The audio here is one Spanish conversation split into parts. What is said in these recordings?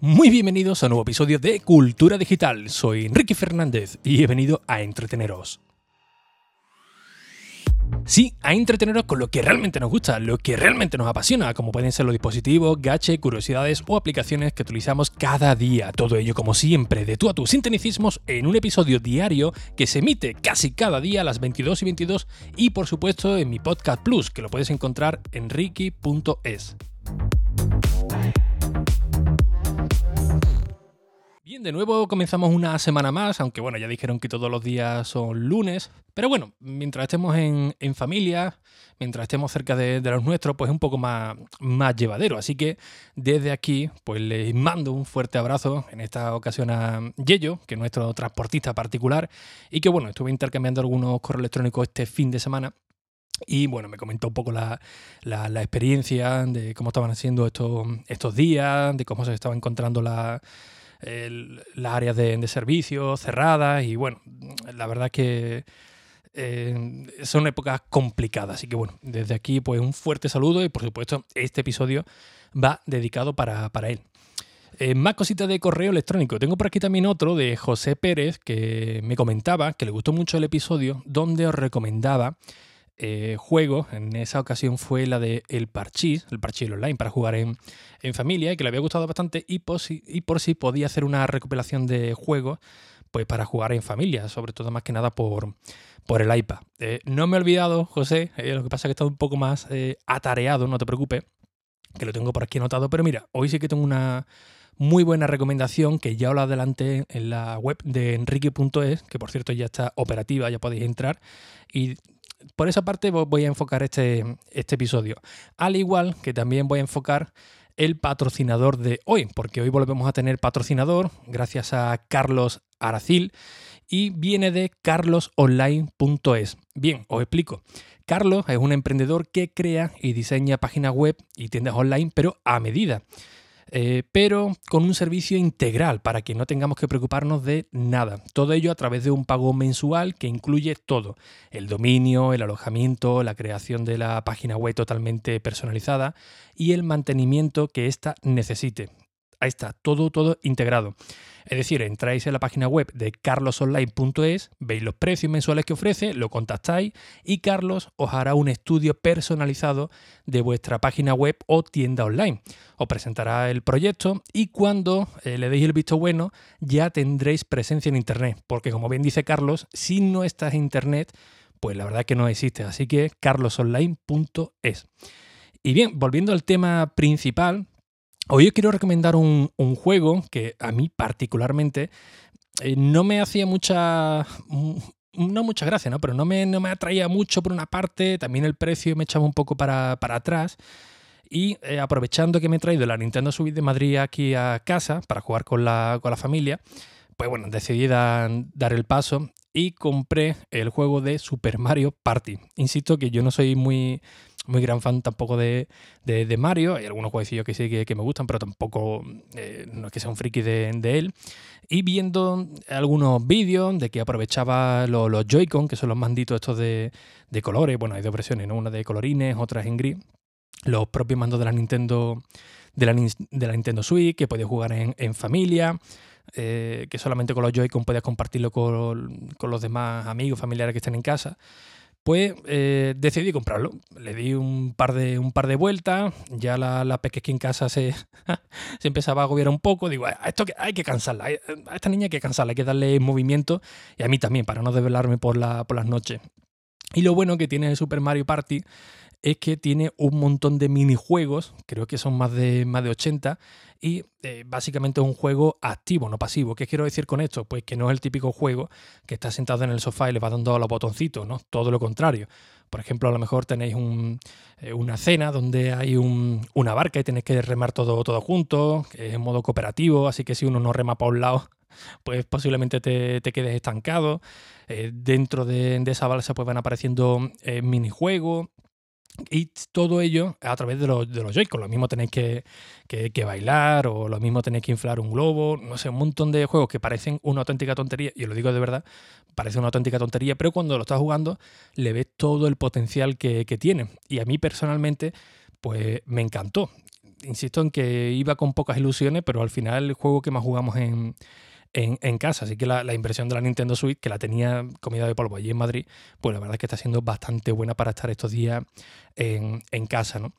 Muy bienvenidos a un nuevo episodio de Cultura Digital. Soy Enrique Fernández y he venido a entreteneros. Sí, a entreteneros con lo que realmente nos gusta, lo que realmente nos apasiona, como pueden ser los dispositivos, gache, curiosidades o aplicaciones que utilizamos cada día. Todo ello, como siempre, de tú a tus sinteticismos en un episodio diario que se emite casi cada día a las 22 y 22 y, por supuesto, en mi podcast Plus, que lo puedes encontrar en ricky.es. Bien, de nuevo comenzamos una semana más, aunque bueno, ya dijeron que todos los días son lunes, pero bueno, mientras estemos en, familia, mientras estemos cerca de, los nuestros, pues es un poco más, más llevadero. Así que desde aquí, pues les mando un fuerte abrazo, en esta ocasión a Yello, que es nuestro transportista particular, y que bueno, estuve intercambiando algunos correos electrónicos este fin de semana y bueno, me comentó un poco la, experiencia de cómo estaban haciendo estos, estos días, de cómo se estaba encontrando la, las áreas de, servicio cerradas y bueno, la verdad que eh, son épocas complicadas. Así que bueno, desde aquí pues un fuerte saludo y por supuesto este episodio va dedicado para, él. Eh, más cositas de correo electrónico. Tengo por aquí también otro de José Pérez que me comentaba que le gustó mucho el episodio donde os recomendaba eh, juego, en esa ocasión fue la de El Parchís, el Parchís Online para jugar en, familia y que le había gustado bastante y por, si, y por si podía hacer una recopilación de juegos pues para jugar en familia, sobre todo más que nada por, por el iPad. Eh, no me he olvidado, José, eh, lo que pasa es que he estado un poco más atareado, no te preocupes, que lo tengo por aquí anotado, pero mira, hoy sí que tengo una muy buena recomendación que ya os la adelanté en la web de enrique.es, que por cierto ya está operativa, ya podéis entrar y por esa parte voy a enfocar este, este episodio. Al igual que también voy a enfocar el patrocinador de hoy, porque hoy volvemos a tener patrocinador gracias a Carlos Aracil y viene de carlosonline.es. Bien, os explico. Carlos es un emprendedor que crea y diseña páginas web y tiendas online, pero a medida. Eh, pero con un servicio integral para que no tengamos que preocuparnos de nada. Todo ello a través de un pago mensual que incluye todo, el dominio, el alojamiento, la creación de la página web totalmente personalizada y el mantenimiento que ésta necesite. Ahí está, todo, todo integrado. Es decir, entráis en la página web de carlosonline.es, veis los precios mensuales que ofrece, lo contactáis y Carlos os hará un estudio personalizado de vuestra página web o tienda online. Os presentará el proyecto y cuando eh, le deis el visto bueno ya tendréis presencia en Internet, porque como bien dice Carlos, si no estás en Internet, pues la verdad que no existe. Así que carlosonline.es. Y bien, volviendo al tema principal, Hoy os quiero recomendar un, juego que a mí particularmente eh, no me hacía mucha... Mm, no mucha gracia, ¿no? Pero no me, no me atraía mucho por una parte, también el precio me echaba un poco para, atrás. Y eh, aprovechando que me he traído la Nintendo Switch de Madrid aquí a casa para jugar con la, con la familia, pues bueno, decidí dar el paso y compré el juego de Super Mario Party. Insisto que yo no soy muy, muy gran fan tampoco de, Mario. Hay algunos jueguecillos que sí que, me gustan, pero tampoco eh, no es que sea un friki de, él. Y viendo algunos vídeos de que aprovechaba los, Joy-Con, que son los manditos estos de, colores. Bueno, hay dos versiones, ¿no? Una de colorines, otras en gris. Los propios mandos de la Nintendo. De la, de la Nintendo Switch, que podías jugar en, familia. Eh, que solamente con los Joy-Con podías compartirlo con, con, los demás amigos, familiares que estén en casa pues eh, decidí comprarlo. Le di un par de, un par de vueltas, ya la, la pequeña en casa se, se empezaba a agobiar un poco. Digo, esto hay que cansarla, a esta niña hay que cansarla, hay que darle movimiento y a mí también, para no desvelarme por, la, por las noches. Y lo bueno que tiene Super Mario Party es que tiene un montón de minijuegos, creo que son más de, más de 80, y eh, básicamente es un juego activo, no pasivo. ¿Qué quiero decir con esto? Pues que no es el típico juego que está sentado en el sofá y le va dando a los botoncitos, ¿no? Todo lo contrario. Por ejemplo, a lo mejor tenéis eh, una cena donde hay una barca y tenéis que remar todo, todo junto, que es en modo cooperativo, así que si uno no rema para un lado, pues posiblemente te, quedes estancado. Eh, dentro de, esa balsa pues van apareciendo minijuegos y todo ello a través de los, de los Joy-Con. Lo mismo tenéis que, bailar o lo mismo tenéis que inflar un globo. No sé, un montón de juegos que parecen una auténtica tontería. Y os lo digo de verdad, parece una auténtica tontería. Pero cuando lo estás jugando, le ves todo el potencial que, que tiene. Y a mí personalmente, pues me encantó. insisto en que iba con pocas ilusiones, pero al final el juego que más jugamos en, en, casa. Así que la, la, impresión de la Nintendo Switch, que la tenía comida de polvo allí en Madrid, pues la verdad es que está siendo bastante buena para estar estos días en, en casa, ¿no?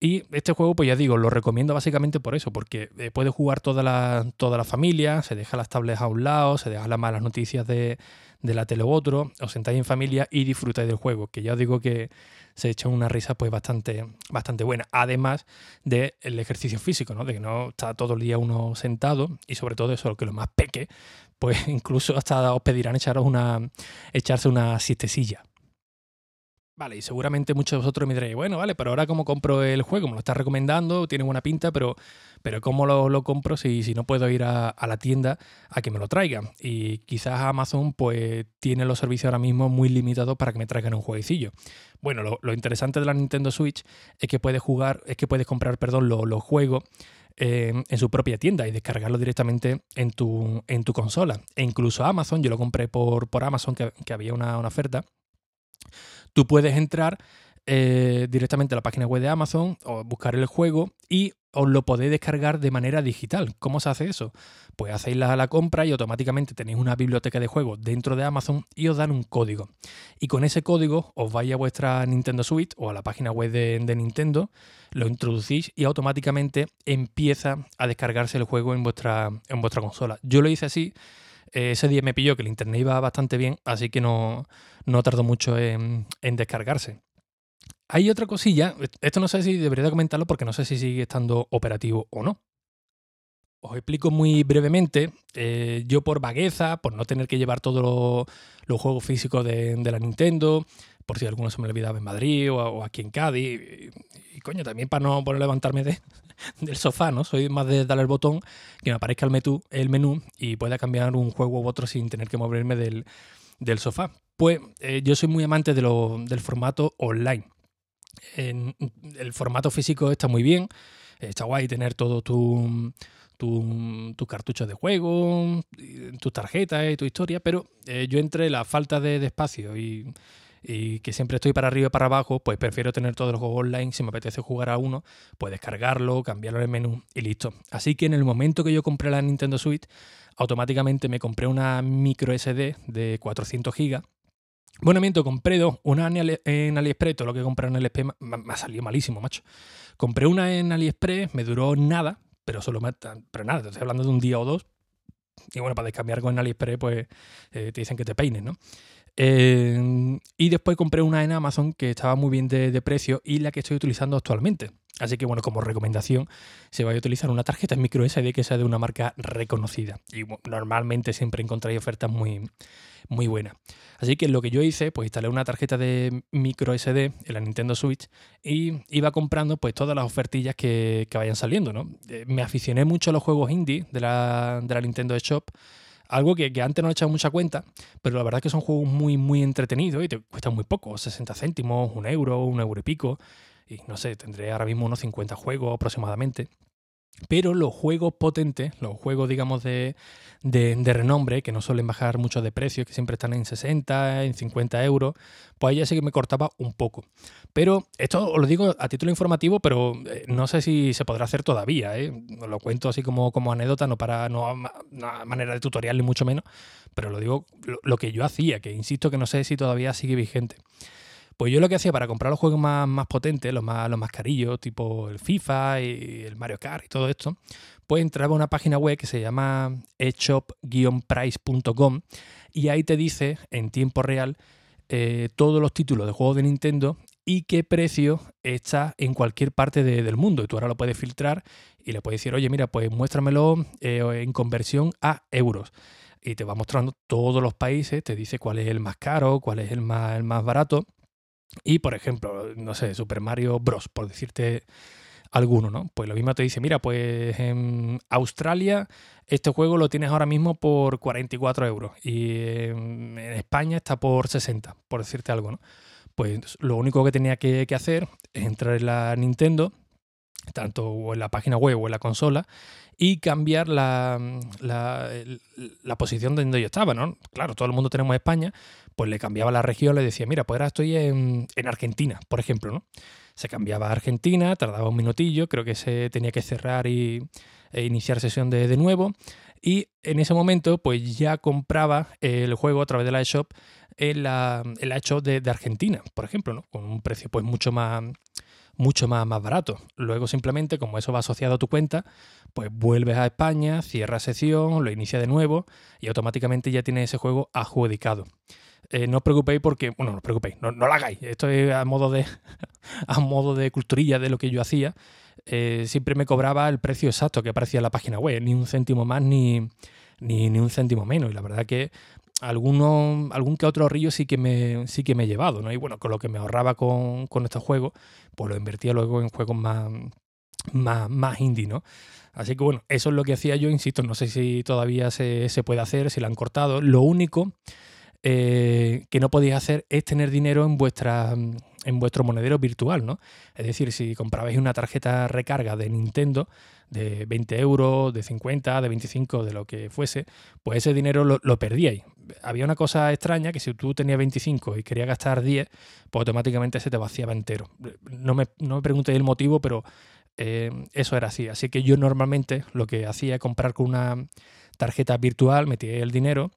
Y este juego, pues ya digo, lo recomiendo básicamente por eso, porque eh, puede jugar toda la, toda la familia, se deja las tablets a un lado, se deja las malas noticias de, de la tele u otro, os sentáis en familia y disfrutáis del juego, que ya os digo que se echa una risa pues bastante, bastante buena, además del ejercicio físico, ¿no? de que no está todo el día uno sentado y sobre todo eso, que lo más peque, pues incluso hasta os pedirán echaros una, echarse una siestecilla. Vale, y seguramente muchos de vosotros me diréis, bueno, vale, pero ahora cómo compro el juego, me lo estás recomendando, tiene buena pinta, pero, pero ¿cómo lo, compro si, si, no puedo ir a, la tienda a que me lo traigan? Y quizás Amazon pues tiene los servicios ahora mismo muy limitados para que me traigan un jueguecillo. Bueno, lo, interesante de la Nintendo Switch es que puedes jugar, es que puedes comprar, perdón, los juegos en su propia tienda y descargarlo directamente en tu, en tu consola. E incluso Amazon, yo lo compré por, por Amazon, que, había una oferta Tú puedes entrar eh, directamente a la página web de Amazon o buscar el juego y os lo podéis descargar de manera digital. ¿Cómo se hace eso? Pues hacéis la, compra y automáticamente tenéis una biblioteca de juegos dentro de Amazon y os dan un código. Y con ese código os vais a vuestra Nintendo Switch o a la página web de, de Nintendo, lo introducís y automáticamente empieza a descargarse el juego en vuestra, en vuestra consola. Yo lo hice así eh, ese día me pilló que el internet iba bastante bien, así que no, no tardó mucho en, descargarse. Hay otra cosilla, esto no sé si debería comentarlo porque no sé si sigue estando operativo o no. Os explico muy brevemente. Eh, yo por vagueza, por no tener que llevar todos los juegos físicos de, la Nintendo, por si alguno se me olvidaba en Madrid o, aquí en Cádiz, y, coño, también para no, por levantarme de, del sofá, ¿no? Soy más de darle el botón, que me aparezca el, menú, y pueda cambiar un juego u otro sin tener que moverme del, sofá. Pues eh, yo soy muy amante de del formato online. el formato físico está muy bien, está guay tener todo tu, tu, cartucho de juego, tus tarjetas y tu historia, pero eh, yo entre la falta de espacio y y que siempre estoy para arriba y para abajo, pues prefiero tener todos los juegos online. Si me apetece jugar a uno, pues descargarlo, cambiarlo en el menú y listo. Así que en el momento que yo compré la Nintendo Switch, automáticamente me compré una micro SD de 400 GB. Bueno, miento, compré dos. Una en AliExpress, todo lo que compré en AliExpress me ha salido malísimo, macho. Compré una en AliExpress, me duró nada, pero solo me, pero nada, estoy hablando de un día o dos. Y bueno, para descambiar con AliExpress, pues eh, te dicen que te peines, ¿no? Eh, y después compré una en Amazon que estaba muy bien de, precio y la que estoy utilizando actualmente. Así que bueno, como recomendación, se va a utilizar una tarjeta micro SD que sea de una marca reconocida. Y normalmente siempre encontráis ofertas muy, muy buenas. Así que lo que yo hice, pues instalé una tarjeta de micro SD en la Nintendo Switch y iba comprando pues todas las ofertillas que, vayan saliendo. ¿no? Eh, me aficioné mucho a los juegos indie de la, de la Nintendo Shop algo que, antes no he echado mucha cuenta, pero la verdad es que son juegos muy, muy entretenidos y te cuestan muy poco, 60 céntimos, un euro, un euro y pico. Y no sé, tendré ahora mismo unos 50 juegos aproximadamente. Pero los juegos potentes, los juegos, digamos, de, de, renombre, que no suelen bajar mucho de precio, que siempre están en 60, en 50 euros, pues ahí ya sí que me cortaba un poco. Pero esto os lo digo a título informativo, pero eh, no sé si se podrá hacer todavía. ¿eh? Os lo cuento así como, como anécdota, no para no a manera de tutorial ni mucho menos, pero lo digo lo que yo hacía, que insisto que no sé si todavía sigue vigente. Pues yo lo que hacía para comprar los juegos más, más potentes, los más, los más carillos, tipo el FIFA y el Mario Kart y todo esto, pues entraba a una página web que se llama eshop-price.com y ahí te dice en tiempo real eh, todos los títulos de juegos de Nintendo y qué precio está en cualquier parte del mundo. Y tú ahora lo puedes filtrar y le puedes decir, oye, mira, pues muéstramelo eh, en conversión a euros. Y te va mostrando todos los países, te dice cuál es el más caro, cuál es el más, el más barato. Y, por ejemplo, no sé, Super Mario Bros., por decirte alguno, ¿no? Pues lo mismo te dice, mira, pues en Australia este juego lo tienes ahora mismo por 44 euros y en España está por 60, por decirte algo, ¿no? Pues lo único que tenía que, hacer es entrar en la Nintendo, tanto en la página web o en la consola, y cambiar la, la, posición de donde yo estaba, ¿no? Claro, todo el mundo tenemos España, pues le cambiaba la región, le decía, mira, pues ahora estoy en, Argentina, por ejemplo, ¿no? Se cambiaba a Argentina, tardaba un minutillo, creo que se tenía que cerrar y e iniciar sesión de, de nuevo. Y en ese momento, pues ya compraba el juego a través de la eShop en la, en la eShop de, de, Argentina, por ejemplo, ¿no? Con un precio pues mucho más, mucho más, más barato. Luego simplemente, como eso va asociado a tu cuenta, pues vuelves a España, cierras sesión, lo inicia de nuevo y automáticamente ya tienes ese juego adjudicado. Eh, no os preocupéis porque, bueno, no os preocupéis, no, no lo hagáis. Esto es a modo de, a modo de culturilla de lo que yo hacía. Eh, siempre me cobraba el precio exacto que aparecía en la página web, ni un céntimo más ni, ni, ni un céntimo menos. Y la verdad que alguno, algún que otro río sí que me, sí que me he llevado, ¿no? Y bueno, con lo que me ahorraba con, con estos juegos, pues lo invertía luego en juegos más, más, más indie, ¿no? Así que bueno, eso es lo que hacía yo, insisto, no sé si todavía se, se puede hacer, si lo han cortado. Lo único eh, que no podéis hacer es tener dinero en vuestra en vuestro monedero virtual, ¿no? Es decir, si comprabais una tarjeta recarga de Nintendo de 20 euros, de 50, de 25, de lo que fuese, pues ese dinero lo, perdíais. Había una cosa extraña que si tú tenías 25 y querías gastar 10, pues automáticamente se te vaciaba entero. No me, no me preguntéis el motivo, pero eh, eso era así. Así que yo normalmente lo que hacía es comprar con una tarjeta virtual, metía el dinero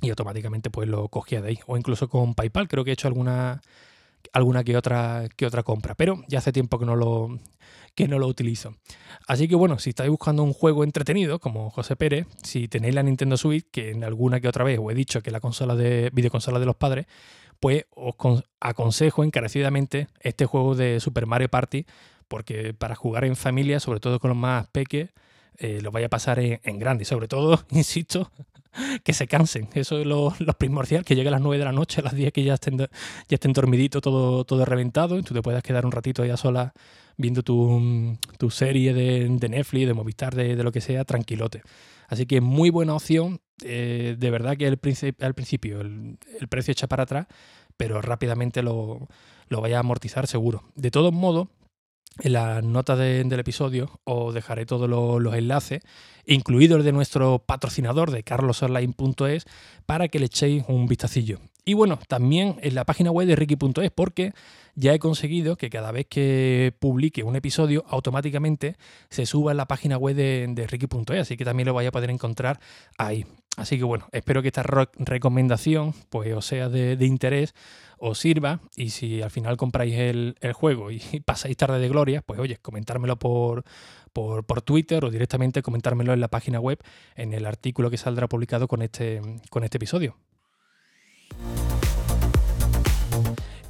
y automáticamente pues lo cogía de ahí. O incluso con PayPal, creo que he hecho alguna, alguna que otra, que otra compra, pero ya hace tiempo que no, lo, que no lo utilizo. Así que bueno, si estáis buscando un juego entretenido, como José Pérez, si tenéis la Nintendo Switch, que en alguna que otra vez os he dicho que la consola de videoconsola de los padres, pues os aconsejo encarecidamente este juego de Super Mario Party, porque para jugar en familia, sobre todo con los más peques, eh, lo vaya a pasar en, grande. Y sobre todo, insisto, que se cansen. Eso es lo, primordial, que llegue a las 9 de la noche, a las 10 que ya estén, ya estén dormiditos, todo, todo reventado, y tú te puedas quedar un ratito ya sola viendo tu, tu serie de, de, Netflix, de Movistar, de, de, lo que sea, tranquilote. Así que muy buena opción. Eh, de verdad que al principio el, el, precio echa para atrás, pero rápidamente lo, lo vaya a amortizar seguro. De todos modos, en las notas del episodio os dejaré todos los, enlaces, incluido el de nuestro patrocinador de carlosonline.es, para que le echéis un vistacillo. Y bueno, también en la página web de Ricky.es, porque ya he conseguido que cada vez que publique un episodio, automáticamente se suba en la página web de, de Ricky.es, así que también lo vais a poder encontrar ahí. Así que bueno, espero que esta recomendación pues, os sea de, interés, os sirva y si al final compráis el, juego y pasáis tarde de gloria, pues oye, comentármelo por, por, por, Twitter o directamente comentármelo en la página web en el artículo que saldrá publicado con este, con este episodio.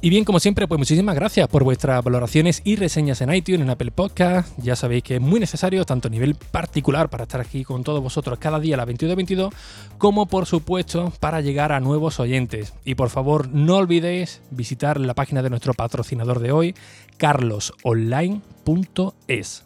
Y bien, como siempre, pues muchísimas gracias por vuestras valoraciones y reseñas en iTunes, en Apple Podcast. Ya sabéis que es muy necesario, tanto a nivel particular para estar aquí con todos vosotros cada día a las 22.22, como por supuesto para llegar a nuevos oyentes. Y por favor, no olvidéis visitar la página de nuestro patrocinador de hoy, carlosonline.es.